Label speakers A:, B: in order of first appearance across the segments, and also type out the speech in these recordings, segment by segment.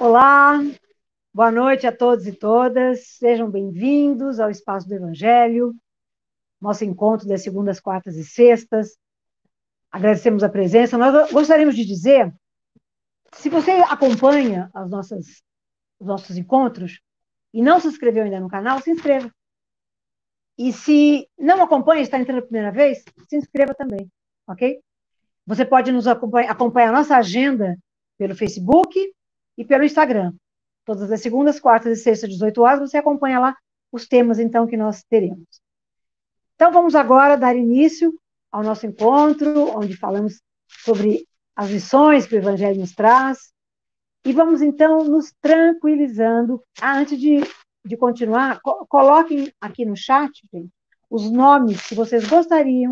A: Olá, boa noite a todos e todas, sejam bem-vindos ao Espaço do Evangelho, nosso encontro das segundas, quartas e sextas. Agradecemos a presença. Nós gostaríamos de dizer, se você acompanha as nossas, os nossos encontros e não se inscreveu ainda no canal, se inscreva. E se não acompanha, está entrando a primeira vez, se inscreva também, ok? Você pode nos acompanhar, acompanhar a nossa agenda pelo Facebook e pelo Instagram. Todas as segundas, quartas e sextas, 18 horas, você acompanha lá os temas, então, que nós teremos. Então, vamos agora dar início ao nosso encontro, onde falamos sobre as lições que o Evangelho nos traz. E vamos, então, nos tranquilizando. Ah, antes de, de continuar, co coloquem aqui no chat, gente, os nomes que vocês gostariam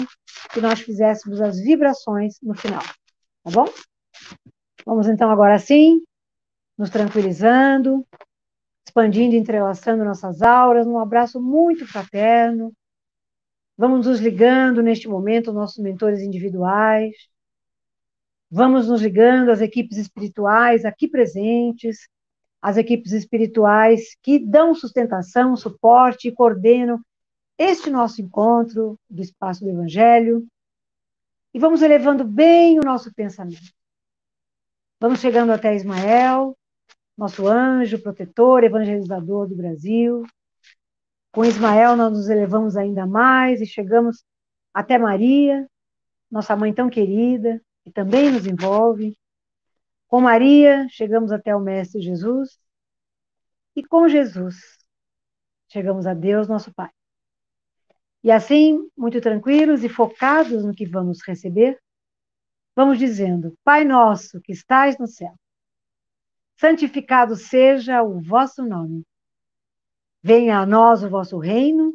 A: que nós fizéssemos as vibrações no final. Tá bom? Vamos então agora sim, nos tranquilizando, expandindo e entrelaçando nossas auras, num abraço muito fraterno. Vamos nos ligando neste momento nossos mentores individuais. Vamos nos ligando às equipes espirituais aqui presentes, às equipes espirituais que dão sustentação, suporte e coordenam este nosso encontro do espaço do Evangelho e vamos elevando bem o nosso pensamento. Vamos chegando até Ismael, nosso anjo protetor, evangelizador do Brasil. Com Ismael nós nos elevamos ainda mais e chegamos até Maria, nossa mãe tão querida, que também nos envolve. Com Maria chegamos até o Mestre Jesus e com Jesus chegamos a Deus, nosso Pai. E assim, muito tranquilos e focados no que vamos receber, vamos dizendo: Pai nosso que estais no céu, santificado seja o vosso nome. Venha a nós o vosso reino,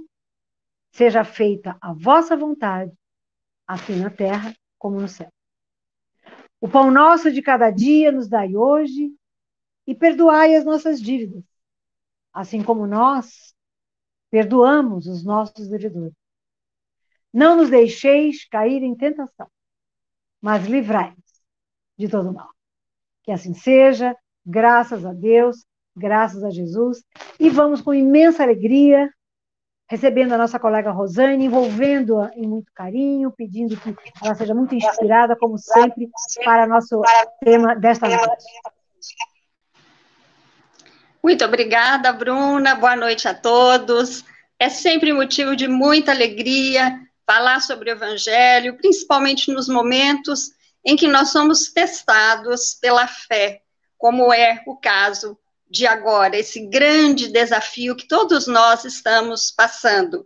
A: seja feita a vossa vontade, assim na terra como no céu. O pão nosso de cada dia nos dai hoje e perdoai as nossas dívidas, assim como nós perdoamos os nossos devedores. Não nos deixeis cair em tentação, mas livrai-nos de todo mal. Que assim seja, graças a Deus, graças a Jesus. E vamos com imensa alegria, recebendo a nossa colega Rosane, envolvendo-a em muito carinho, pedindo que ela seja muito inspirada, como sempre, para nosso tema desta noite.
B: Muito obrigada, Bruna. Boa noite a todos. É sempre motivo de muita alegria falar sobre o Evangelho, principalmente nos momentos em que nós somos testados pela fé, como é o caso de agora, esse grande desafio que todos nós estamos passando.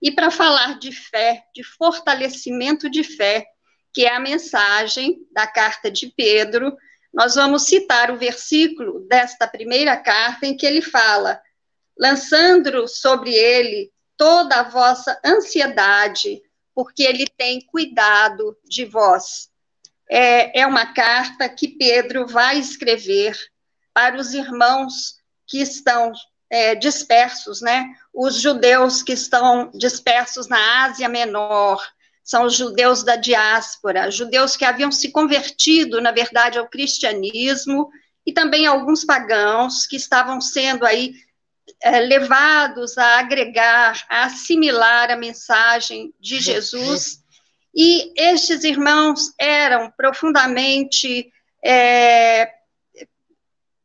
B: E para falar de fé, de fortalecimento de fé, que é a mensagem da carta de Pedro, nós vamos citar o versículo desta primeira carta em que ele fala: lançando sobre ele toda a vossa ansiedade, porque ele tem cuidado de vós. É, é uma carta que Pedro vai escrever para os irmãos que estão é, dispersos, né? Os judeus que estão dispersos na Ásia Menor, são os judeus da diáspora, judeus que haviam se convertido, na verdade, ao cristianismo, e também alguns pagãos que estavam sendo aí é, levados a agregar, a assimilar a mensagem de Jesus. E estes irmãos eram profundamente, é,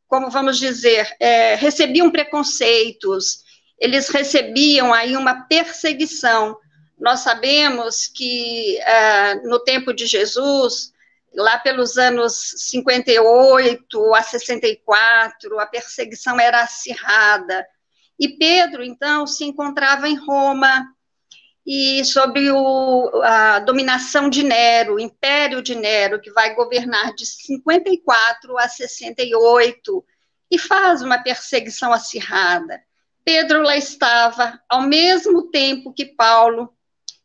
B: como vamos dizer, é, recebiam preconceitos, eles recebiam aí uma perseguição. Nós sabemos que é, no tempo de Jesus, lá pelos anos 58 a 64, a perseguição era acirrada. E Pedro, então, se encontrava em Roma e sob o, a dominação de Nero, o império de Nero, que vai governar de 54 a 68, e faz uma perseguição acirrada. Pedro lá estava, ao mesmo tempo que Paulo,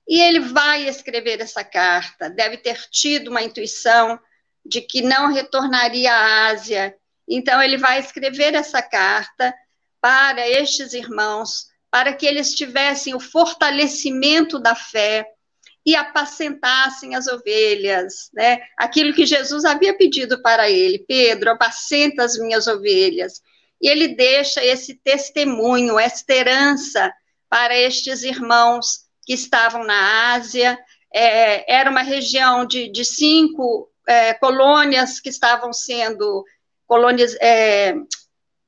B: e ele vai escrever essa carta. Deve ter tido uma intuição de que não retornaria à Ásia. Então, ele vai escrever essa carta para estes irmãos, para que eles tivessem o fortalecimento da fé e apacentassem as ovelhas, né? Aquilo que Jesus havia pedido para ele, Pedro, apacenta as minhas ovelhas. E ele deixa esse testemunho, esta herança para estes irmãos que estavam na Ásia. É, era uma região de, de cinco é, colônias que estavam sendo colônias, é,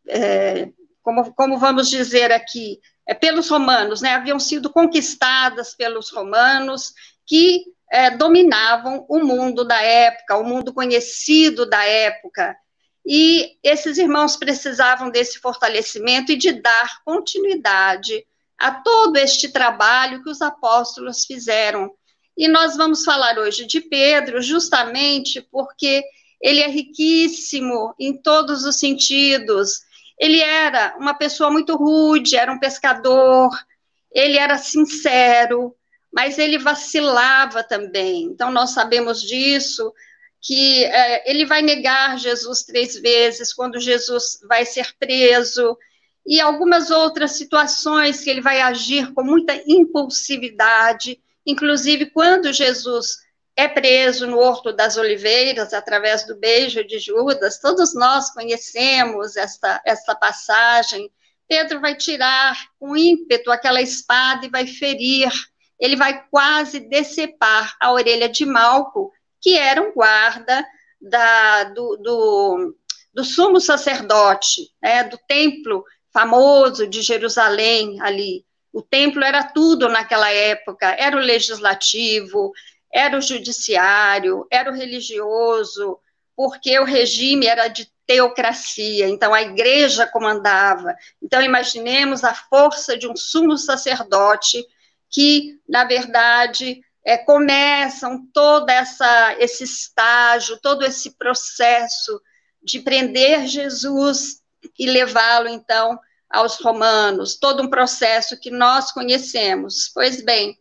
B: é como, como vamos dizer aqui, é, pelos romanos, né, haviam sido conquistadas pelos romanos, que é, dominavam o mundo da época, o mundo conhecido da época. E esses irmãos precisavam desse fortalecimento e de dar continuidade a todo este trabalho que os apóstolos fizeram. E nós vamos falar hoje de Pedro, justamente porque ele é riquíssimo em todos os sentidos. Ele era uma pessoa muito rude, era um pescador, ele era sincero, mas ele vacilava também. Então, nós sabemos disso, que é, ele vai negar Jesus três vezes quando Jesus vai ser preso, e algumas outras situações que ele vai agir com muita impulsividade, inclusive quando Jesus é preso no Horto das Oliveiras, através do beijo de Judas, todos nós conhecemos esta, esta passagem. Pedro vai tirar com ímpeto aquela espada e vai ferir, ele vai quase decepar a orelha de Malco, que era um guarda da, do, do, do sumo sacerdote, né, do templo famoso de Jerusalém ali. O templo era tudo naquela época, era o legislativo, era o judiciário, era o religioso, porque o regime era de teocracia, então a igreja comandava. Então imaginemos a força de um sumo sacerdote que, na verdade, é, começam todo essa, esse estágio, todo esse processo de prender Jesus e levá-lo, então, aos romanos, todo um processo que nós conhecemos. Pois bem,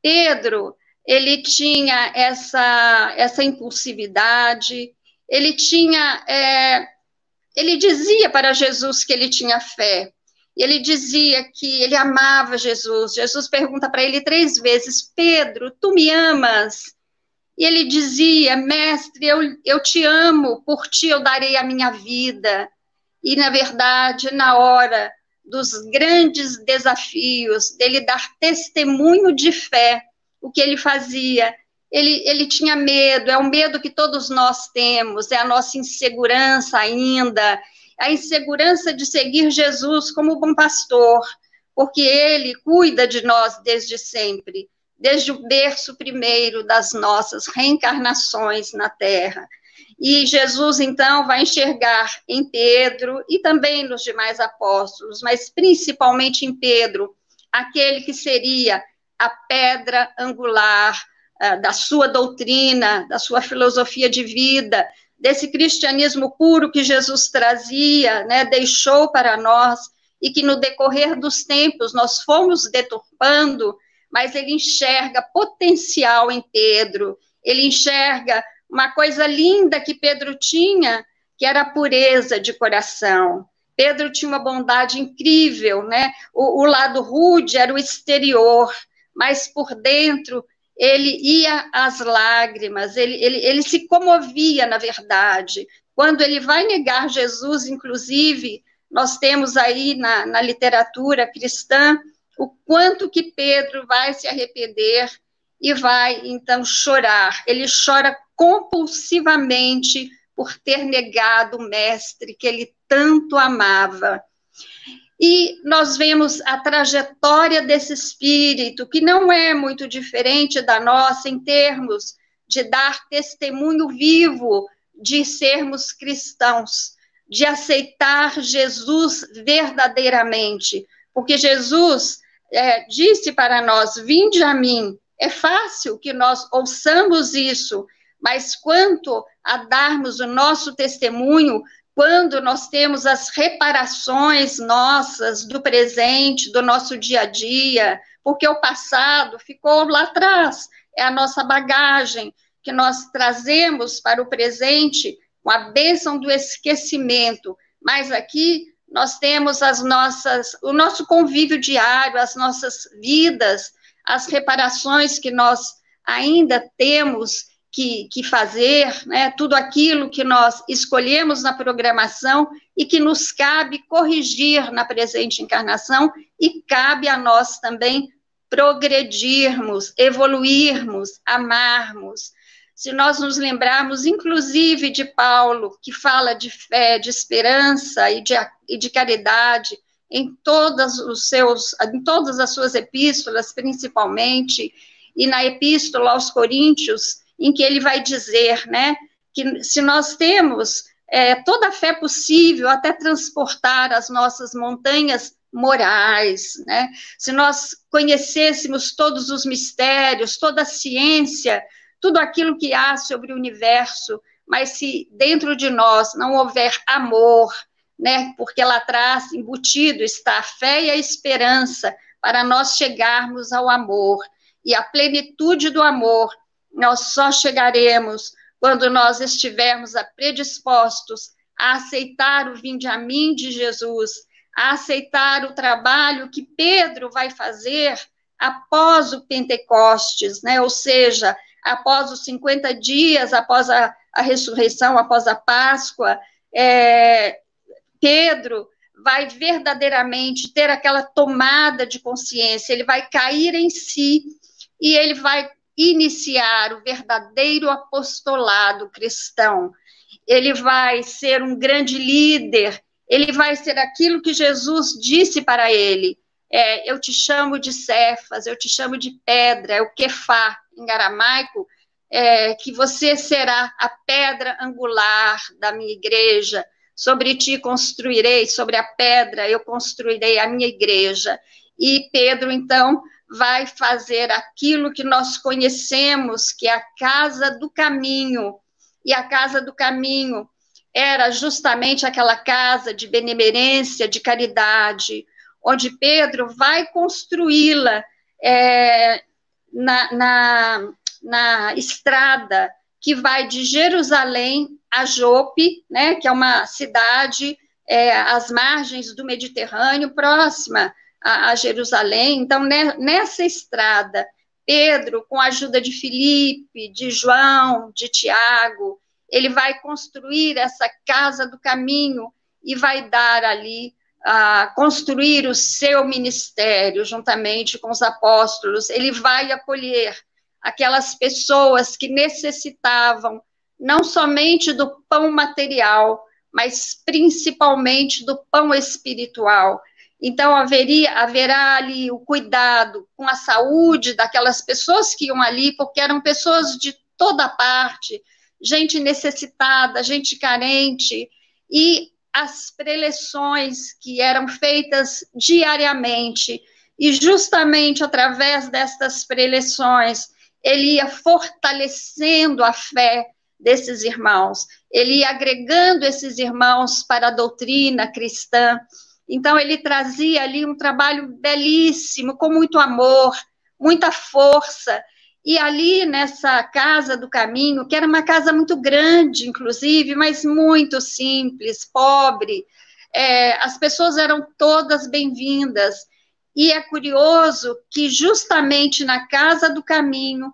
B: Pedro, ele tinha essa, essa impulsividade, ele tinha, é, ele dizia para Jesus que ele tinha fé, ele dizia que ele amava Jesus. Jesus pergunta para ele três vezes: Pedro, tu me amas? E ele dizia: Mestre, eu, eu te amo, por ti eu darei a minha vida. E, na verdade, na hora dos grandes desafios, dele dar testemunho de fé, o que ele fazia? Ele, ele tinha medo, é o medo que todos nós temos, é a nossa insegurança ainda, a insegurança de seguir Jesus como bom pastor, porque ele cuida de nós desde sempre, desde o berço primeiro das nossas reencarnações na terra. E Jesus, então, vai enxergar em Pedro e também nos demais apóstolos, mas principalmente em Pedro, aquele que seria a pedra angular uh, da sua doutrina, da sua filosofia de vida, desse cristianismo puro que Jesus trazia, né, deixou para nós e que no decorrer dos tempos nós fomos deturpando, mas ele enxerga potencial em Pedro, ele enxerga uma coisa linda que Pedro tinha, que era a pureza de coração. Pedro tinha uma bondade incrível, né? O, o lado rude era o exterior, mas por dentro ele ia às lágrimas, ele, ele, ele se comovia, na verdade. Quando ele vai negar Jesus, inclusive, nós temos aí na, na literatura cristã o quanto que Pedro vai se arrepender e vai então chorar. Ele chora compulsivamente por ter negado o mestre que ele tanto amava. E nós vemos a trajetória desse espírito, que não é muito diferente da nossa em termos de dar testemunho vivo de sermos cristãos, de aceitar Jesus verdadeiramente, porque Jesus é, disse para nós: Vinde a mim. É fácil que nós ouçamos isso, mas quanto a darmos o nosso testemunho, quando nós temos as reparações nossas do presente, do nosso dia a dia, porque o passado ficou lá atrás, é a nossa bagagem que nós trazemos para o presente com a bênção do esquecimento. Mas aqui nós temos as nossas, o nosso convívio diário, as nossas vidas, as reparações que nós ainda temos que, que fazer, né, tudo aquilo que nós escolhemos na programação e que nos cabe corrigir na presente encarnação e cabe a nós também progredirmos, evoluirmos, amarmos. Se nós nos lembrarmos, inclusive, de Paulo, que fala de fé, de esperança e de, e de caridade em todas os seus, em todas as suas epístolas, principalmente, e na epístola aos Coríntios, em que ele vai dizer, né, que se nós temos é, toda a fé possível até transportar as nossas montanhas morais, né? Se nós conhecêssemos todos os mistérios, toda a ciência, tudo aquilo que há sobre o universo, mas se dentro de nós não houver amor, né? Porque lá atrás embutido está a fé e a esperança para nós chegarmos ao amor. E a plenitude do amor nós só chegaremos quando nós estivermos predispostos a aceitar o vinde a mim de Jesus a aceitar o trabalho que Pedro vai fazer após o Pentecostes, né? ou seja, após os 50 dias, após a, a ressurreição, após a Páscoa, é, Pedro vai verdadeiramente ter aquela tomada de consciência, ele vai cair em si e ele vai iniciar o verdadeiro apostolado cristão. Ele vai ser um grande líder ele vai ser aquilo que Jesus disse para ele. É, eu te chamo de Cefas, eu te chamo de pedra, é o Kefá, em aramaico, é, que você será a pedra angular da minha igreja, sobre ti construirei, sobre a pedra eu construirei a minha igreja. E Pedro, então, vai fazer aquilo que nós conhecemos, que é a casa do caminho. E a casa do caminho era justamente aquela casa de benemerência, de caridade, onde Pedro vai construí-la é, na, na, na, estrada que vai de Jerusalém a Jope, né, que é uma cidade é, às margens do Mediterrâneo, próxima a, a Jerusalém. Então, né, nessa estrada, Pedro, com a ajuda de Filipe, de João, de Tiago, ele vai construir essa casa do caminho e vai dar ali, uh, construir o seu ministério juntamente com os apóstolos. Ele vai acolher aquelas pessoas que necessitavam não somente do pão material, mas principalmente do pão espiritual. Então, haveria, haverá ali o cuidado com a saúde daquelas pessoas que iam ali, porque eram pessoas de toda parte, gente necessitada, gente carente, e as preleções que eram feitas diariamente, e justamente através destas preleções, ele ia fortalecendo a fé desses irmãos, ele ia agregando esses irmãos para a doutrina cristã. Então, ele trazia ali um trabalho belíssimo, com muito amor, muita força, e ali nessa casa do caminho, que era uma casa muito grande, inclusive, mas muito simples, pobre, é, as pessoas eram todas bem-vindas. E é curioso que justamente na casa do caminho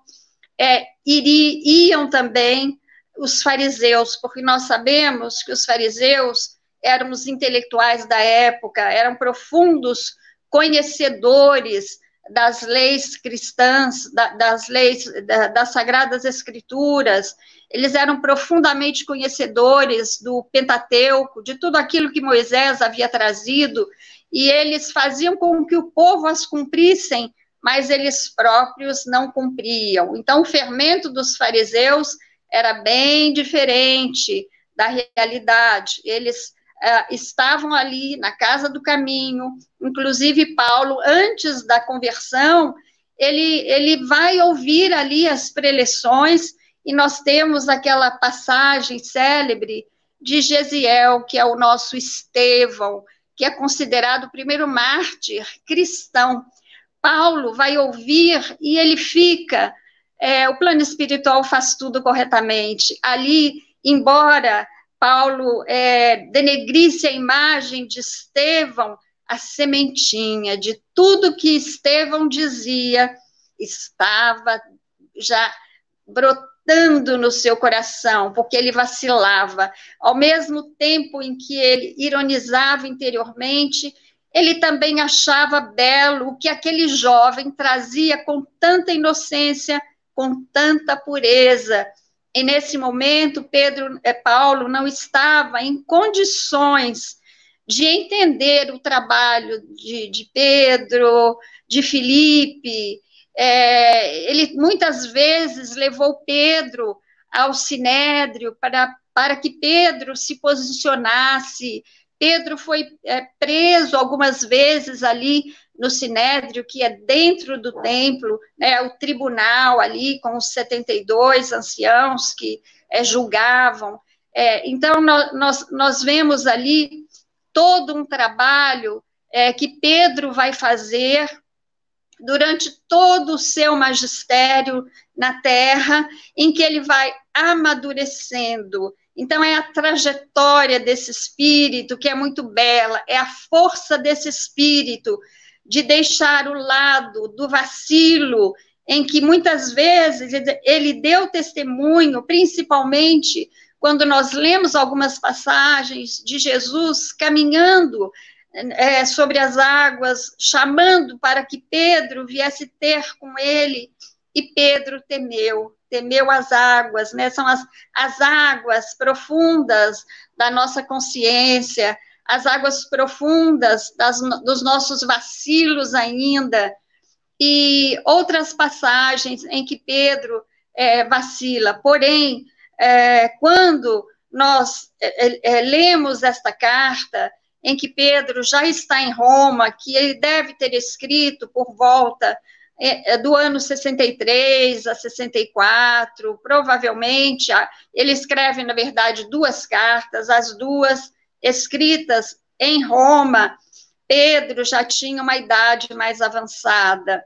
B: é, iam também os fariseus, porque nós sabemos que os fariseus eram os intelectuais da época, eram profundos conhecedores das leis cristãs, da, das leis da, das sagradas escrituras, eles eram profundamente conhecedores do Pentateuco, de tudo aquilo que Moisés havia trazido, e eles faziam com que o povo as cumprissem, mas eles próprios não cumpriam. Então, o fermento dos fariseus era bem diferente da realidade. Eles uh, estavam ali na casa do caminho, inclusive Paulo, antes da conversão, ele, ele vai ouvir ali as preleções, e nós temos aquela passagem célebre de Gesiel, que é o nosso Estevão, que é considerado o primeiro mártir cristão. Paulo vai ouvir e ele fica. É, o plano espiritual faz tudo corretamente. Ali, embora Paulo é, denegrisse a imagem de Estevão, a sementinha de tudo que Estevão dizia estava já brotando no seu coração, porque ele vacilava. Ao mesmo tempo em que ele ironizava interiormente, ele também achava belo o que aquele jovem trazia com tanta inocência, com tanta pureza. E nesse momento, Pedro, é, Paulo não estava em condições de entender o trabalho de, de Pedro, de Filipe. É, ele muitas vezes levou Pedro ao sinédrio para, para que Pedro se posicionasse. Pedro foi é, preso algumas vezes ali no Sinédrio, que é dentro do templo, né, o tribunal ali, com os 72 anciãos que é, julgavam. É, então, nós, nós vemos ali todo um trabalho é, que Pedro vai fazer durante todo o seu magistério na terra, em que ele vai amadurecendo. Então, é a trajetória desse espírito que é muito bela, é a força desse espírito de deixar o lado do vacilo, em que muitas vezes ele deu testemunho, principalmente quando nós lemos algumas passagens de Jesus caminhando é, sobre as águas, chamando para que Pedro viesse ter com ele, e Pedro temeu, temeu as águas, né? São as, as águas profundas da nossa consciência, as águas profundas das, dos nossos vacilos ainda, e outras passagens em que Pedro é, vacila. Porém, é, quando nós é, é lemos esta carta, em que Pedro já está em Roma, que ele deve ter escrito por volta é, é do ano 63 a 64, provavelmente, ele escreve, na verdade, duas cartas, as duas escritas em Roma, Pedro já tinha uma idade mais avançada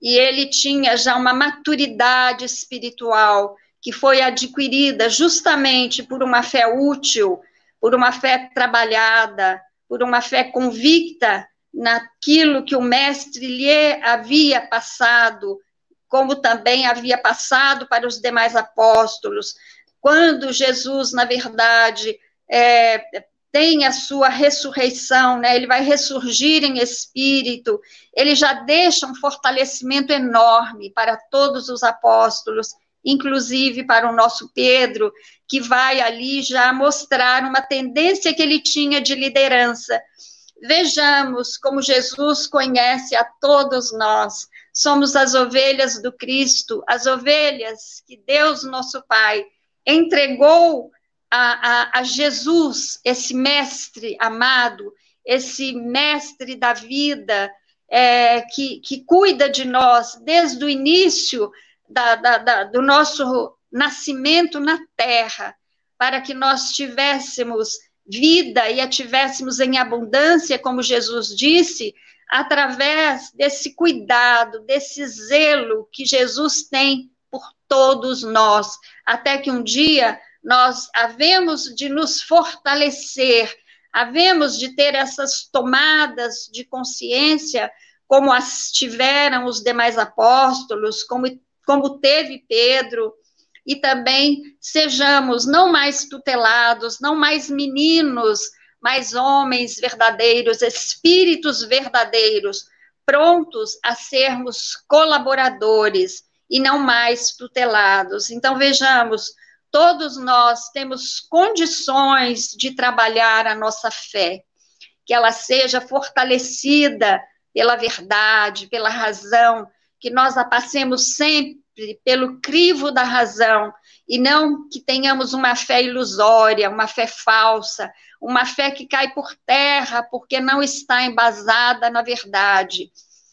B: e ele tinha já uma maturidade espiritual que foi adquirida justamente por uma fé útil, por uma fé trabalhada, por uma fé convicta naquilo que o mestre lhe havia passado, como também havia passado para os demais apóstolos. Quando Jesus, na verdade, é, tem a sua ressurreição, né? Ele vai ressurgir em espírito. Ele já deixa um fortalecimento enorme para todos os apóstolos, inclusive para o nosso Pedro, que vai ali já mostrar uma tendência que ele tinha de liderança. Vejamos como Jesus conhece a todos nós. Somos as ovelhas do Cristo, as ovelhas que Deus, nosso Pai, entregou a, a, a Jesus, esse mestre amado, esse mestre da vida, é, que, que cuida de nós desde o início da, da, da, do nosso nascimento na terra, para que nós tivéssemos vida e a tivéssemos em abundância, como Jesus disse, através desse cuidado, desse zelo que Jesus tem por todos nós, até que um dia nós havemos de nos fortalecer, havemos de ter essas tomadas de consciência, como as tiveram os demais apóstolos, como, como teve Pedro, e também sejamos não mais tutelados, não mais meninos, mas homens verdadeiros, espíritos verdadeiros, prontos a sermos colaboradores e não mais tutelados. Então, vejamos todos nós temos condições de trabalhar a nossa fé, que ela seja fortalecida pela verdade, pela razão, que nós a passemos sempre pelo crivo da razão. E não que tenhamos uma fé ilusória, uma fé falsa, uma fé que cai por terra porque não está embasada na verdade.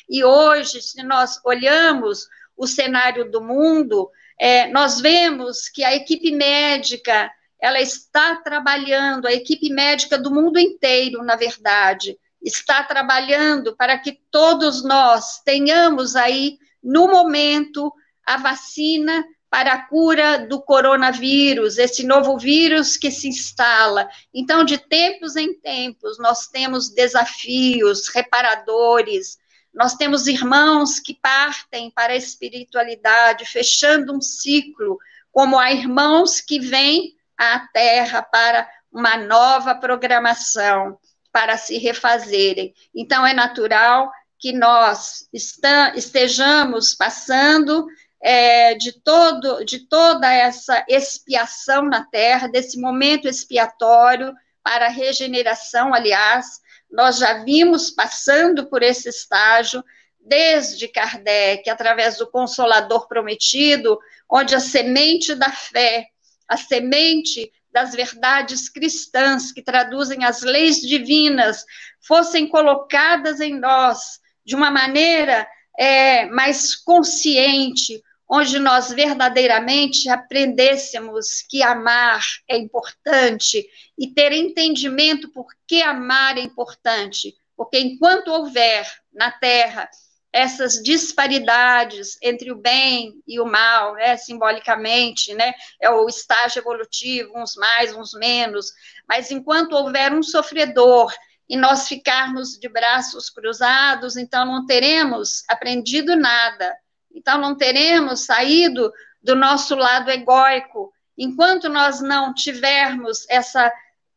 B: E hoje, se nós olhamos o cenário do mundo, é, nós vemos que a equipe médica ela está trabalhando, a equipe médica do mundo inteiro, na verdade, está trabalhando para que todos nós tenhamos aí, no momento, a vacina para a cura do coronavírus, esse novo vírus que se instala. Então, de tempos em tempos, nós temos desafios reparadores, Nós temos irmãos que partem para a espiritualidade, fechando um ciclo, como há irmãos que vêm à Terra para uma nova programação, para se refazerem. Então, é natural que nós estejamos passando é, de, todo, de toda essa expiação na Terra, desse momento expiatório para a regeneração, aliás, nós já vimos passando por esse estágio desde Kardec, através do Consolador Prometido, onde a semente da fé, a semente das verdades cristãs que traduzem as leis divinas fossem colocadas em nós de uma maneira é, mais consciente, onde nós verdadeiramente aprendêssemos que amar é importante e ter entendimento por que amar é importante. Porque enquanto houver na Terra essas disparidades entre o bem e o mal, né, simbolicamente, né, é o estágio evolutivo, uns mais, uns menos, mas enquanto houver um sofredor e nós ficarmos de braços cruzados, então não teremos aprendido nada, então não teremos saído do nosso lado egóico, enquanto nós não tivermos essa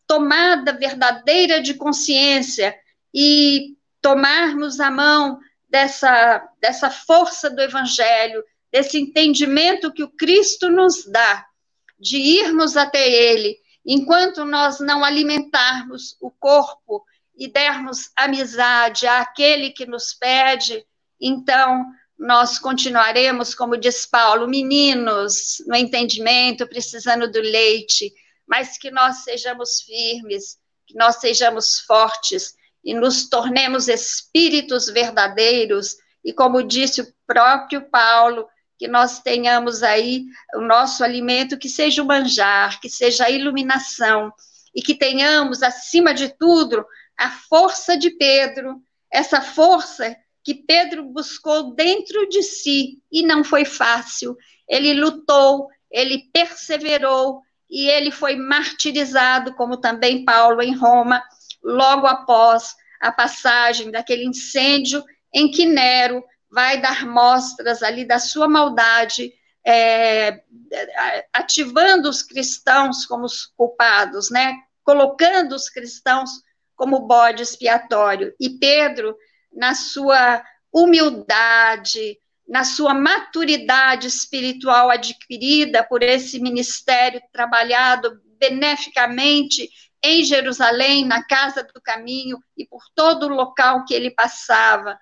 B: tomada verdadeira de consciência e tomarmos a mão dessa, dessa força do Evangelho, desse entendimento que o Cristo nos dá, de irmos até Ele, enquanto nós não alimentarmos o corpo e dermos amizade àquele que nos pede, então nós continuaremos, como diz Paulo, meninos no entendimento, precisando do leite, mas que nós sejamos firmes, que nós sejamos fortes e nos tornemos espíritos verdadeiros, e como disse o próprio Paulo, que nós tenhamos aí o nosso alimento que seja o manjar, que seja a iluminação, e que tenhamos, acima de tudo, a força de Pedro, essa força que Pedro buscou dentro de si e não foi fácil. Ele lutou, ele perseverou e ele foi martirizado, como também Paulo em Roma, logo após a passagem daquele incêndio em que Nero vai dar mostras ali da sua maldade, é, ativando os cristãos como os culpados, né? Colocando os cristãos como bode expiatório. E Pedro, na sua humildade, na sua maturidade espiritual adquirida por esse ministério trabalhado beneficamente em Jerusalém, na casa do caminho e por todo o local que ele passava.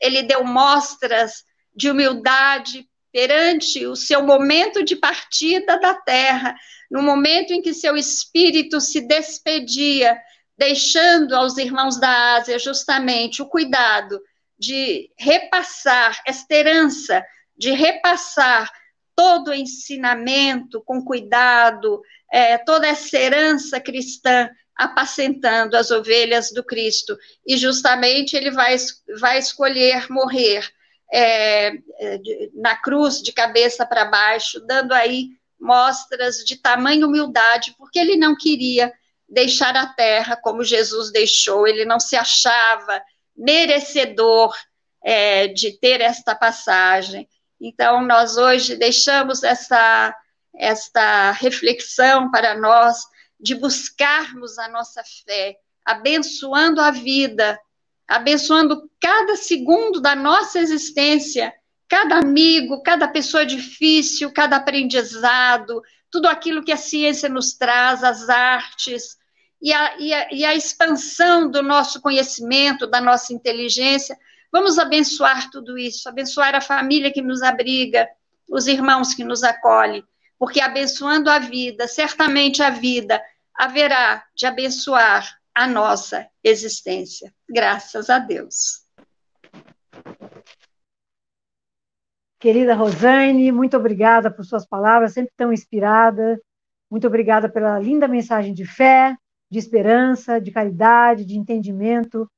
B: Ele deu mostras de humildade perante o seu momento de partida da terra, no momento em que seu espírito se despedia deixando aos irmãos da Ásia justamente o cuidado de repassar esta herança, de repassar todo o ensinamento com cuidado, é, toda essa herança cristã, apacentando as ovelhas do Cristo. E justamente ele vai, vai escolher morrer é, na cruz, de cabeça para baixo, dando aí mostras de tamanha humildade, porque ele não queria deixar a terra como Jesus deixou, ele não se achava merecedor é, de ter esta passagem. Então, nós hoje deixamos essa, esta reflexão para nós de buscarmos a nossa fé, abençoando a vida, abençoando cada segundo da nossa existência, cada amigo, cada pessoa difícil, cada aprendizado, tudo aquilo que a ciência nos traz, as artes, e a, e a, e a expansão do nosso conhecimento, da nossa inteligência. Vamos abençoar tudo isso, abençoar a família que nos abriga, os irmãos que nos acolhem, porque abençoando a vida, certamente a vida haverá de abençoar a nossa existência. Graças a Deus.
A: Querida Rosane, muito obrigada por suas palavras, sempre tão inspirada. Muito obrigada pela linda mensagem de fé, de esperança, de caridade, de entendimento,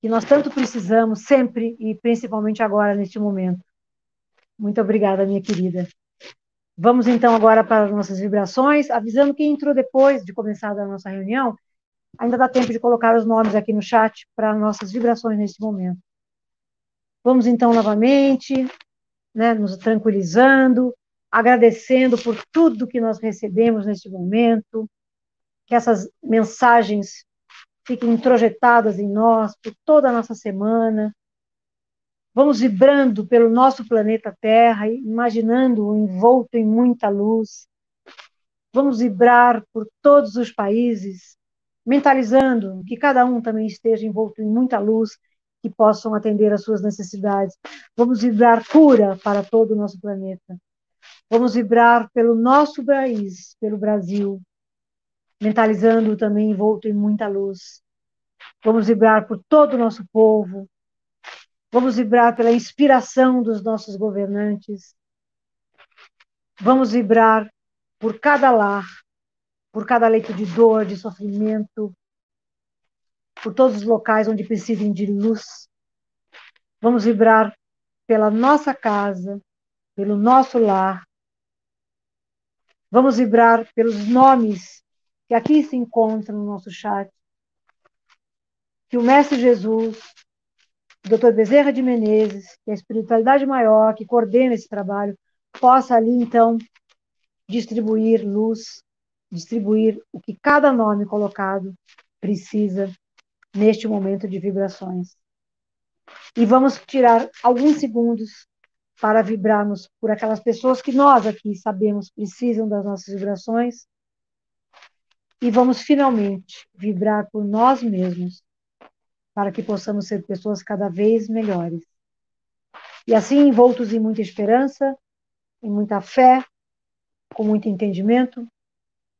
A: que nós tanto precisamos sempre e principalmente agora, neste momento. Muito obrigada, minha querida. Vamos então agora para as nossas vibrações, avisando quem entrou depois de começar a nossa reunião, ainda dá tempo de colocar os nomes aqui no chat para nossas vibrações neste momento. Vamos então novamente, né, nos tranquilizando, agradecendo por tudo que nós recebemos neste momento, que essas mensagens fiquem introjetadas em nós por toda a nossa semana. Vamos vibrando pelo nosso planeta Terra, imaginando-o envolto em muita luz. Vamos vibrar por todos os países, mentalizando que cada um também esteja envolto em muita luz, que possam atender às suas necessidades. Vamos vibrar cura para todo o nosso planeta. Vamos vibrar pelo nosso país, pelo Brasil, mentalizando também envolto em muita luz. Vamos vibrar por todo o nosso povo. Vamos vibrar pela inspiração dos nossos governantes. Vamos vibrar por cada lar, por cada leito de dor, de sofrimento, por todos os locais onde precisem de luz. Vamos vibrar pela nossa casa, pelo nosso lar. Vamos vibrar pelos nomes que aqui se encontram no nosso chat. Que o Mestre Jesus, o Dr. Bezerra de Menezes, que é a espiritualidade maior, que coordena esse trabalho, possa ali, então, distribuir luz, distribuir o que cada nome colocado precisa neste momento de vibrações. E vamos tirar alguns segundos para vibrarmos por aquelas pessoas que nós aqui sabemos precisam das nossas vibrações e vamos finalmente vibrar por nós mesmos, para que possamos ser pessoas cada vez melhores. E assim, envoltos em muita esperança, em muita fé, com muito entendimento,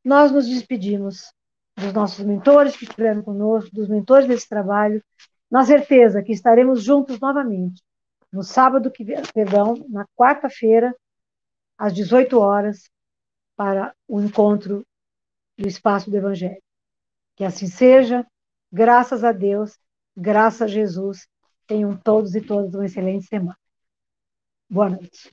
A: nós nos despedimos dos nossos mentores que estiveram conosco, dos mentores desse trabalho, na certeza que estaremos juntos novamente, no sábado que perdão, na quarta-feira, às 18 horas, para o encontro do espaço do Evangelho. Que assim seja, graças a Deus, graças a Jesus. Tenham todos e todas uma excelente semana. Boa noite.